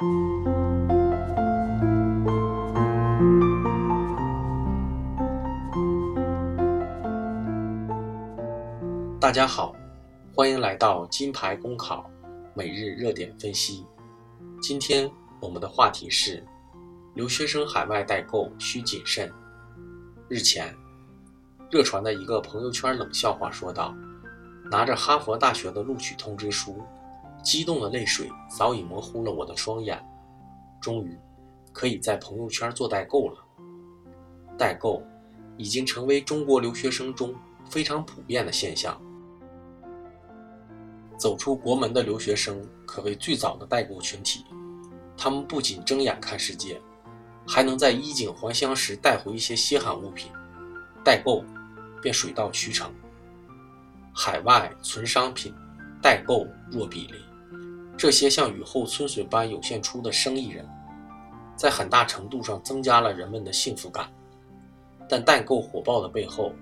大家好，欢迎来到金牌公考每日热点分析。今天我们的话题是：留学生海外代购需谨慎。日前，热传的一个朋友圈冷笑话说道：“拿着哈佛大学的录取通知书，激动的泪水早已模糊了我的双眼。终于，可以在朋友圈做代购了。代购已经成为中国留学生中非常普遍的现象。”走出国门的留学生可谓最早的代购群体，他们不仅睁眼看世界，还能在衣锦还乡时带回一些稀罕物品，代购便水到渠成。海外存商品，代购若比邻，这些像雨后春笋般涌现出的生意人，在很大程度上增加了人们的幸福感。但代购火爆的背后，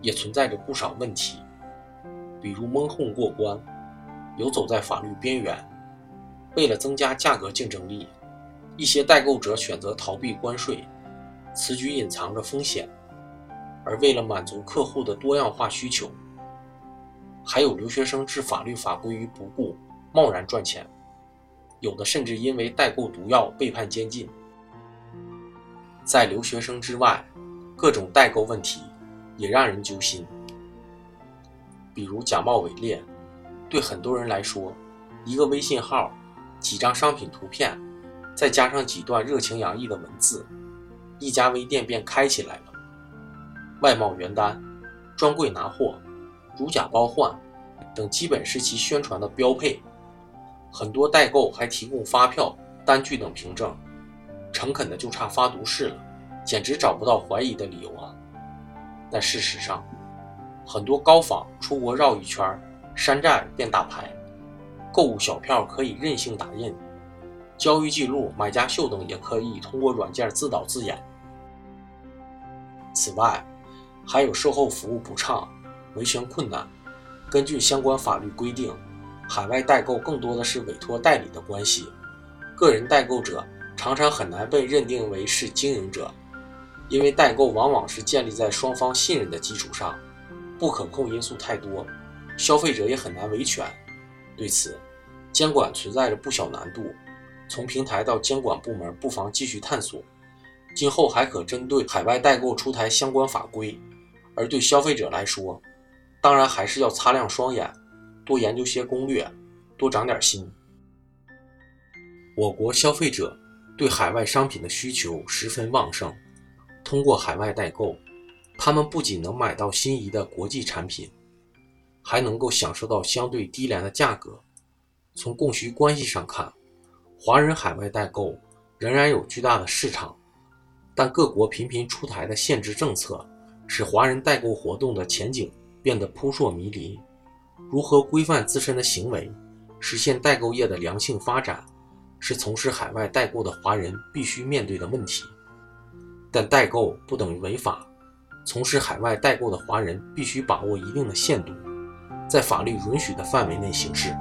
也存在着不少问题，比如蒙混过关。游走在法律边缘，为了增加价格竞争力，一些代购者选择逃避关税，此举隐藏着风险；而为了满足客户的多样化需求，还有留学生置法律法规于不顾，贸然赚钱，有的甚至因为代购毒药被判监禁。在留学生之外，各种代购问题也让人揪心，比如假冒伪劣。对很多人来说，一个微信号、几张商品图片，再加上几段热情洋溢的文字，一家微店便开起来了。外贸原单、专柜拿货、如假包换等，基本是其宣传的标配。很多代购还提供发票、单据等凭证，诚恳的就差发毒誓了，简直找不到怀疑的理由啊！但事实上，很多高仿出国绕一圈。山寨变大牌，购物小票可以任性打印，交易记录、买家秀等也可以通过软件自导自演。此外，还有售后服务不畅、维权困难。根据相关法律规定，海外代购更多的是委托代理的关系，个人代购者常常很难被认定为是经营者，因为代购往往是建立在双方信任的基础上，不可控因素太多。消费者也很难维权，对此，监管存在着不小难度。从平台到监管部门，不妨继续探索。今后还可针对海外代购出台相关法规。而对消费者来说，当然还是要擦亮双眼，多研究些攻略，多长点心。我国消费者对海外商品的需求十分旺盛，通过海外代购，他们不仅能买到心仪的国际产品。还能够享受到相对低廉的价格。从供需关系上看，华人海外代购仍然有巨大的市场，但各国频频出台的限制政策，使华人代购活动的前景变得扑朔迷离。如何规范自身的行为，实现代购业的良性发展，是从事海外代购的华人必须面对的问题。但代购不等于违法，从事海外代购的华人必须把握一定的限度。在法律允许的范围内行事。